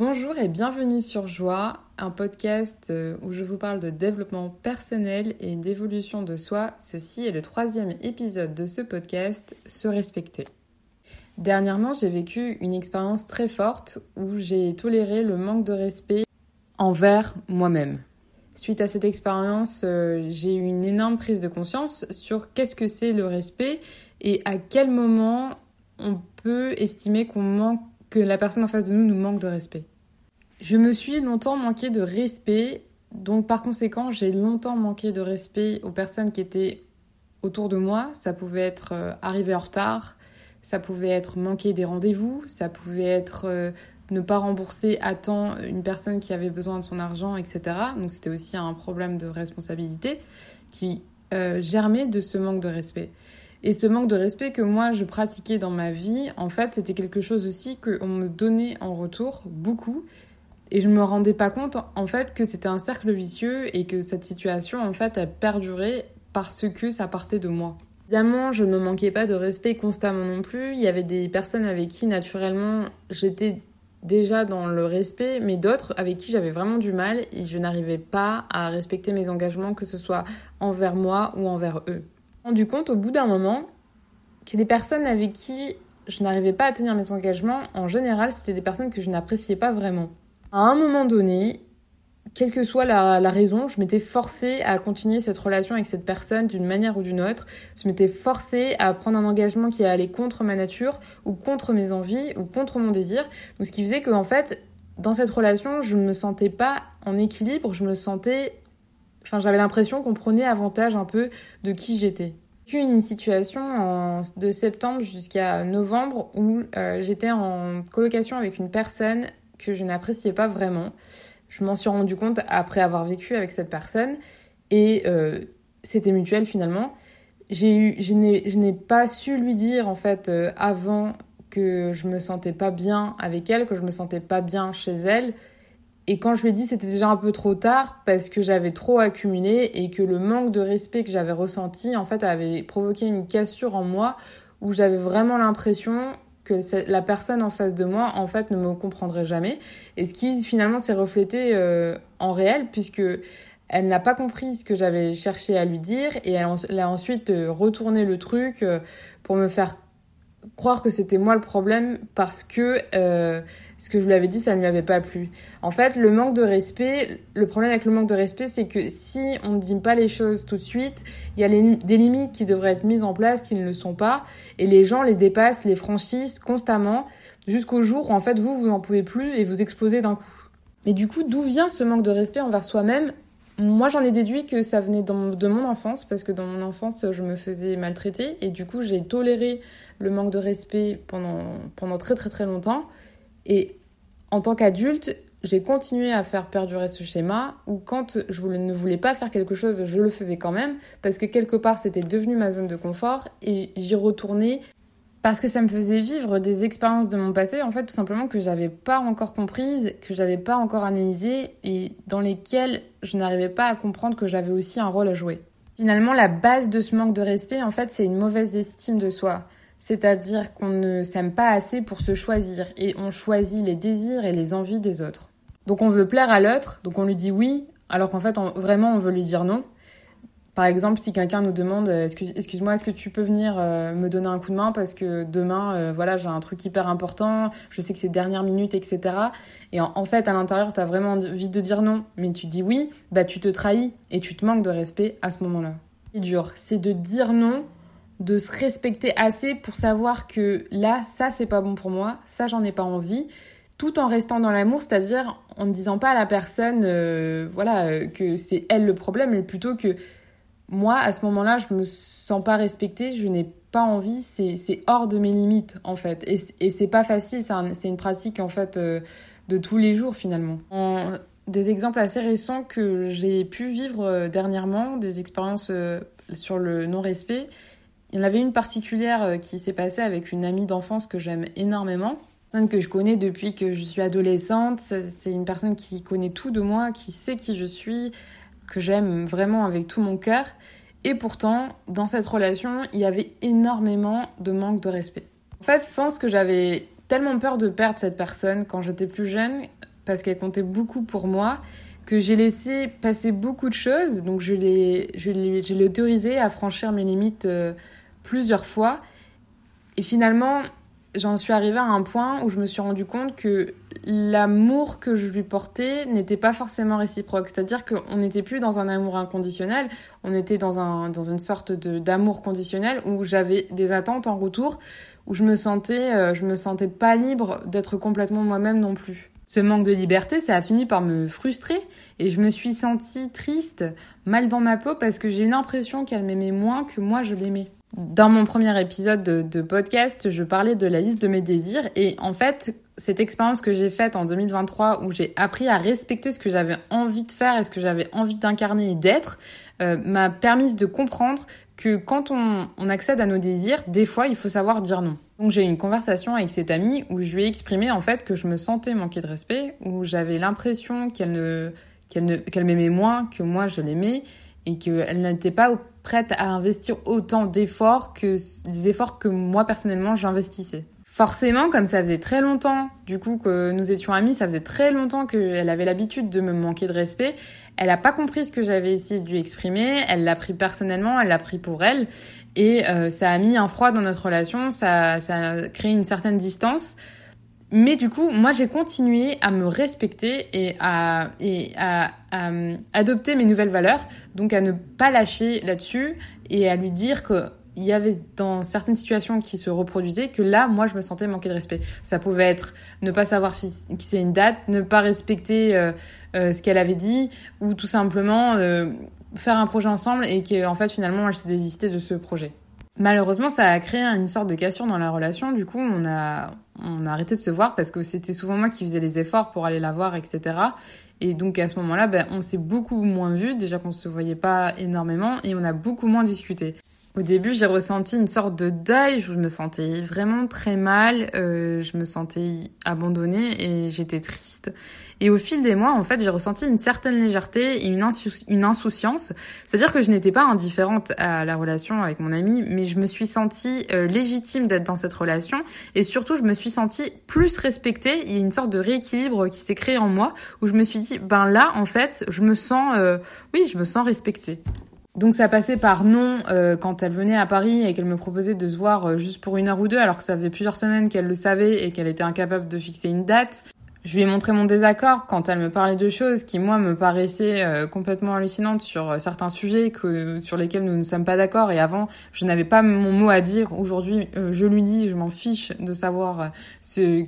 Bonjour et bienvenue sur Joie, un podcast euh, où je vous parle de développement personnel et d'évolution de soi. Ceci est le troisième épisode de ce podcast, Se respecter. Dernièrement, j'ai vécu une expérience très forte où j'ai toléré le manque de respect envers moi-même. Suite à cette expérience, euh, j'ai eu une énorme prise de conscience sur qu'est-ce que c'est le respect et à quel moment on peut estimer que la personne en face de nous nous manque de respect. Je me suis longtemps manqué de respect, donc par conséquent, j'ai longtemps manqué de respect aux personnes qui étaient autour de moi. Ça pouvait être euh, arriver en retard, ça pouvait être manquer des rendez-vous, ça pouvait être euh, ne pas rembourser à temps une personne qui avait besoin de son argent, etc. Donc c'était aussi un problème de responsabilité qui euh, germait de ce manque de respect. Et ce manque de respect que moi je pratiquais dans ma vie, en fait, c'était quelque chose aussi qu'on me donnait en retour beaucoup. Et je ne me rendais pas compte, en fait, que c'était un cercle vicieux et que cette situation, en fait, elle perdurait parce que ça partait de moi. Évidemment, je ne me manquais pas de respect constamment non plus. Il y avait des personnes avec qui, naturellement, j'étais déjà dans le respect, mais d'autres avec qui j'avais vraiment du mal et je n'arrivais pas à respecter mes engagements, que ce soit envers moi ou envers eux rendu compte au bout d'un moment que des personnes avec qui je n'arrivais pas à tenir mes engagements, en général, c'était des personnes que je n'appréciais pas vraiment. À un moment donné, quelle que soit la, raison, je m'étais forcée à continuer cette relation avec cette personne d'une manière ou d'une autre. Je m'étais forcée à prendre un engagement qui allait contre ma nature ou contre mes envies ou contre mon désir. Donc ce qui faisait que en fait, dans cette relation, je ne me sentais pas en équilibre, je me sentais Enfin, j'avais l'impression qu'on prenait avantage un peu de qui j'étais. Une situation de septembre jusqu'à novembre où euh, j'étais en colocation avec une personne que je n'appréciais pas vraiment. Je m'en suis rendu compte après avoir vécu avec cette personne et euh, c'était mutuel finalement. J'ai eu, je n'ai pas su lui dire en fait euh, avant que je me sentais pas bien avec elle, que je me sentais pas bien chez elle. Et quand je lui ai dit, c'était déjà un peu trop tard parce que j'avais trop accumulé et que le manque de respect que j'avais ressenti, en fait, avait provoqué une cassure en moi où j'avais vraiment l'impression que la personne en face de moi, en fait, ne me comprendrait jamais. Et ce qui finalement s'est reflété euh, en réel, puisque elle n'a pas compris ce que j'avais cherché à lui dire et elle, a ensuite euh, retourné le truc euh, pour me faire croire que c'était moi le problème parce que euh, ce que je lui avais dit, ça ne lui avait pas plu. En fait, le manque de respect, le problème avec le manque de respect, c'est que si on ne dit pas les choses tout de suite, il y a des limites qui devraient être mises en place qui ne le sont pas, et les gens les dépassent, les franchissent constamment, jusqu'au jour où en fait vous, vous n'en pouvez plus et vous explosez d'un coup. Mais du coup, d'où vient ce manque de respect envers soi-même moi, j'en ai déduit que ça venait de mon enfance, parce que dans mon enfance, je me faisais maltraiter, et du coup, j'ai toléré le manque de respect pendant, pendant très très très longtemps. Et en tant qu'adulte, j'ai continué à faire perdurer ce schéma où quand je ne voulais pas faire quelque chose, je le faisais quand même parce que quelque part c'était devenu ma zone de confort et j'y retournais parce que ça me faisait vivre des expériences de mon passé en fait tout simplement que j'avais pas encore comprises, que j'avais pas encore analysées et dans lesquelles je n'arrivais pas à comprendre que j'avais aussi un rôle à jouer. Finalement, la base de ce manque de respect en fait, c'est une mauvaise estime de soi. C'est-à-dire qu'on ne s'aime pas assez pour se choisir et on choisit les désirs et les envies des autres. Donc on veut plaire à l'autre, donc on lui dit oui, alors qu'en fait vraiment on veut lui dire non. Par exemple, si quelqu'un nous demande euh, excuse-moi, est-ce que tu peux venir euh, me donner un coup de main parce que demain, euh, voilà, j'ai un truc hyper important, je sais que c'est dernière minute, etc. Et en, fait, à l'intérieur, tu as vraiment envie de dire non, mais tu dis oui, bah tu te trahis et tu te manques de respect à ce moment-là. C'est dur, c'est de dire non de se respecter assez pour savoir que là, ça, c'est pas bon pour moi, ça, j'en ai pas envie, tout en restant dans l'amour, c'est-à-dire en ne disant pas à la personne, euh, voilà, que c'est elle le problème, mais plutôt que moi, à ce moment-là, je me sens pas respectée, je n'ai pas envie, c'est hors de mes limites, en fait. Et, et c'est pas facile, c'est une pratique, en fait, euh, de tous les jours, finalement. des exemples assez récents que j'ai pu vivre dernièrement, des expériences sur le non-respect, il y en avait une particulière euh, qui s'est passée avec une amie d'enfance que j'aime énormément, personne que je connais depuis que je suis adolescente. C'est une personne qui connaît tout de moi, qui sait qui je suis, que j'aime vraiment avec tout mon cœur. Et pourtant, dans cette relation, il y avait énormément de manque de respect. En fait, je pense que j'avais tellement peur de perdre cette personne quand j'étais plus jeune parce qu'elle comptait beaucoup pour moi, que j'ai laissé passer beaucoup de choses. Donc je l'ai, je l'ai, je l'ai autorisé à franchir mes limites euh, plusieurs fois. Et finalement, j'en suis arrivée à un point où je me suis rendu compte que l'amour que je lui portais n'était pas forcément réciproque. C'est-à-dire qu'on n'était plus dans un amour inconditionnel, on était dans, un, dans une sorte d'amour conditionnel où j'avais des attentes en retour, où je me sentais, euh, je me sentais pas libre d'être complètement moi-même non plus. Ce manque de liberté, ça a fini par me frustrer et je me suis sentie triste, mal dans ma peau parce que j'ai eu l'impression qu'elle m'aimait moins que moi je l'aimais. Dans mon premier épisode de, podcast, je parlais de la liste de mes désirs et en fait, cette expérience que j'ai faite en 2023 où j'ai appris à respecter ce que j'avais envie de faire et ce que j'avais envie d'incarner et d'être euh, m'a permis de comprendre que quand on, accède à nos désirs, des fois, il faut savoir dire non. Donc j'ai eu une conversation avec cette amie où je lui ai exprimé en fait que je me sentais manquer de respect, où j'avais l'impression qu'elle ne qu'elle ne qu'elle m'aimait moins que moi je l'aimais et qu'elle n'était pas prête à investir autant d'efforts que les efforts que moi personnellement j'investissais. Forcément, comme ça faisait très longtemps, du coup, que nous étions amis, ça faisait très longtemps qu'elle avait l'habitude de me manquer de respect. Elle n'a pas compris ce que j'avais essayé de lui exprimer. Elle l'a pris personnellement, elle l'a pris pour elle. Et euh, ça a mis un froid dans notre relation, ça, ça a créé une certaine distance. Mais du coup, moi, j'ai continué à me respecter et à, et à, adopter mes nouvelles valeurs, donc à ne pas lâcher là-dessus et à lui dire que il y avait dans certaines situations qui se reproduisaient que là, moi, je me sentais manquer de respect. Ça pouvait être ne pas savoir fixer une date, ne pas respecter euh, euh, ce qu'elle avait dit, ou tout simplement euh, faire un projet ensemble et qu'en fait, finalement, elle s'est désistée de ce projet. Malheureusement, ça a créé une sorte de cassure dans la relation. Du coup, on a, on a arrêté de se voir parce que c'était souvent moi qui faisais les efforts pour aller la voir, etc. Et donc à ce moment-là, ben, on s'est beaucoup moins vu, déjà qu'on se voyait pas énormément, et on a beaucoup moins discuté. Au début, j'ai ressenti une sorte de deuil, je me sentais vraiment très mal, euh, je me sentais abandonnée et j'étais triste. Et au fil des mois, en fait, j'ai ressenti une certaine légèreté et une, insouciance. C'est-à-dire que je n'étais pas indifférente à la relation avec mon ami, mais je me suis sentie euh, légitime d'être dans cette relation et surtout, je me suis sentie plus respectée. Il y a une sorte de rééquilibre qui s'est créé en moi où je me suis dit, ben là, en fait, je me sens, euh, oui, je me sens respectée. Donc ça passait par non euh, quand elle venait à Paris et qu'elle me proposait de se voir euh, juste pour une heure ou deux alors que ça faisait plusieurs semaines qu'elle le savait et qu'elle était incapable de fixer une date. Je lui ai montré mon désaccord quand elle me parlait de choses qui moi me paraissaient euh, complètement hallucinantes sur certains sujets que sur lesquels nous ne sommes pas d'accord et avant je n'avais pas mon mot à dire. Aujourd'hui je lui dis je m'en fiche de savoir ce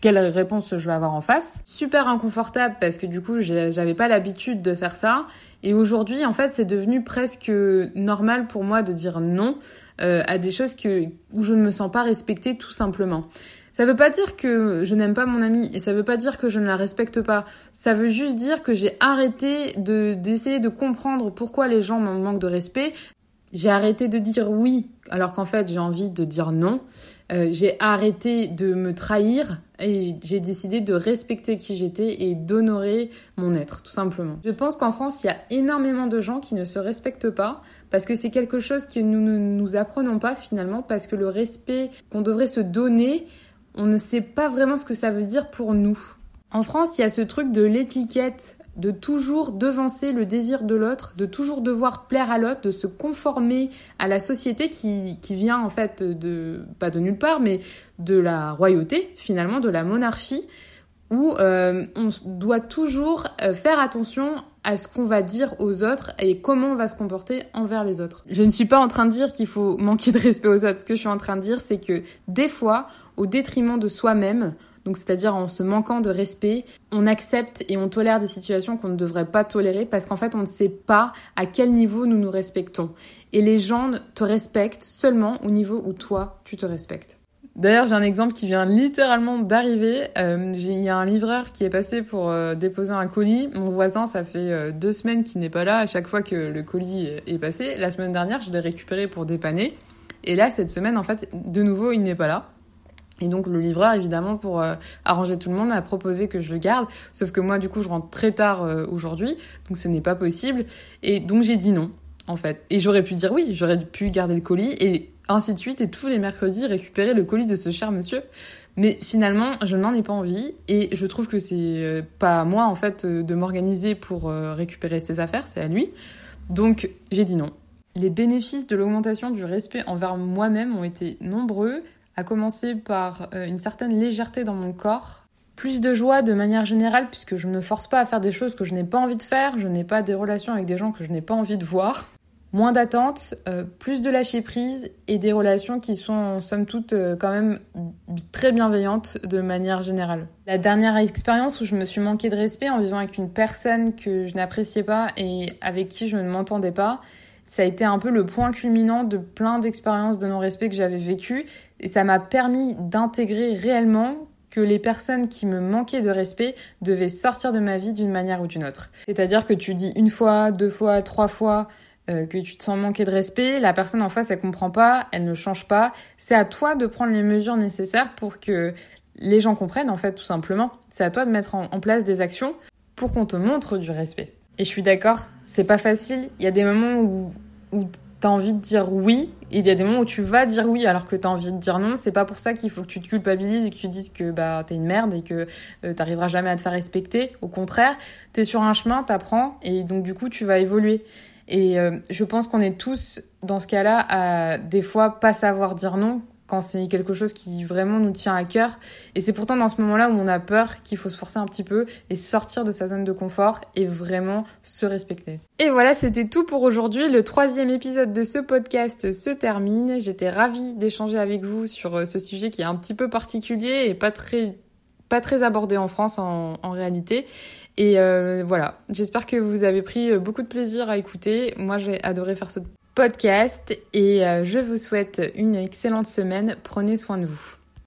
quelle réponse je vais avoir en face. Super inconfortable parce que du coup, j'avais pas l'habitude de faire ça. Et aujourd'hui, en fait, c'est devenu presque normal pour moi de dire non euh, à des choses que, où je ne me sens pas respectée tout simplement. Ça veut pas dire que je n'aime pas mon amie et ça veut pas dire que je ne la respecte pas. Ça veut juste dire que j'ai arrêté de d'essayer de comprendre pourquoi les gens m'en manquent de respect. J'ai arrêté de dire oui alors qu'en fait j'ai envie de dire non. Euh, j'ai arrêté de me trahir et j'ai décidé de respecter qui j'étais et d'honorer mon être, tout simplement. Je pense qu'en France, il y a énormément de gens qui ne se respectent pas parce que c'est quelque chose que nous ne nous apprenons pas finalement parce que le respect qu'on devrait se donner, on ne sait pas vraiment ce que ça veut dire pour nous. En France, il y a ce truc de l'étiquette de toujours devancer le désir de l'autre, de toujours devoir plaire à l'autre, de se conformer à la société qui, qui vient en fait de, pas de nulle part, mais de la royauté, finalement, de la monarchie, où euh, on doit toujours euh, faire attention à ce qu'on va dire aux autres et comment on va se comporter envers les autres. Je ne suis pas en train de dire qu'il faut manquer de respect aux autres. Ce que je suis en train de dire, c'est que des fois, au détriment de soi-même, donc c'est-à-dire en se manquant de respect, on accepte et on tolère des situations qu'on ne devrait pas tolérer parce qu'en fait on ne sait pas à quel niveau nous nous respectons. Et les gens te respectent seulement au niveau où toi tu te respectes. D'ailleurs, j'ai un exemple qui vient littéralement d'arriver. Euh, il y a un livreur qui est passé pour euh, déposer un colis. Mon voisin, ça fait euh, deux semaines qu'il n'est pas là. À chaque fois que le colis est passé, la semaine dernière, je l'ai récupéré pour dépanner. Et là, cette semaine, en fait, de nouveau, il n'est pas là. Et donc le livreur, évidemment, pour euh, arranger tout le monde, a proposé que je le garde. Sauf que moi, du coup, je rentre très tard euh, aujourd'hui, donc ce n'est pas possible. Et donc j'ai dit non, en fait. Et j'aurais pu dire oui, j'aurais pu garder le colis et ainsi de suite, et tous les mercredis récupérer le colis de ce cher monsieur. Mais finalement, je n'en ai pas envie et je trouve que c'est euh, pas à moi en fait de m'organiser pour récupérer ses affaires, c'est à lui. Donc j'ai dit non. Les bénéfices de l'augmentation du respect envers moi-même ont été nombreux, à commencer par une certaine légèreté dans mon corps, plus de joie de manière générale puisque je ne me force pas à faire des choses que je n'ai pas envie de faire, je n'ai pas des relations avec des gens que je n'ai pas envie de voir. Moins d'attentes, euh, plus de lâcher prise et des relations qui sont somme toute euh, quand même très bienveillantes de manière générale. La dernière expérience où je me suis manqué de respect en vivant avec une personne que je n'appréciais pas et avec qui je ne m'entendais pas, ça a été un peu le point culminant de plein d'expériences de non-respect que j'avais vécues et ça m'a permis d'intégrer réellement que les personnes qui me manquaient de respect devaient sortir de ma vie d'une manière ou d'une autre. C'est-à-dire que tu dis une fois, deux fois, trois fois euh, que tu te sens manquer de respect, la personne en face elle comprend pas, elle ne change pas. C'est à toi de prendre les mesures nécessaires pour que les gens comprennent en fait tout simplement. C'est à toi de mettre en, place des actions pour qu'on te montre du respect. Et je suis d'accord, c'est pas facile. Il y a des moments où, où t'as envie de dire oui, et il y a des moments où tu vas dire oui alors que t'as envie de dire non. C'est pas pour ça qu'il faut que tu te culpabilises et que tu dises que bah t'es une merde et que euh, t'arriveras jamais à te faire respecter. Au contraire, t'es sur un chemin, t'apprends et donc du coup tu vas évoluer. Et euh, je pense qu'on est tous dans ce cas-là à des fois pas savoir dire non quand c'est quelque chose qui vraiment nous tient à cœur. Et c'est pourtant dans ce moment-là où on a peur qu'il faut se forcer un petit peu et sortir de sa zone de confort et vraiment se respecter. Et voilà, c'était tout pour aujourd'hui. Le troisième épisode de ce podcast se termine. J'étais ravie d'échanger avec vous sur euh, ce sujet qui est un petit peu particulier et pas très abordé en France en, réalité. Et euh, voilà, j'espère que vous avez pris euh, beaucoup de plaisir à écouter. Moi, j'ai adoré faire ce podcast et euh, je vous souhaite une excellente semaine. Prenez soin de vous.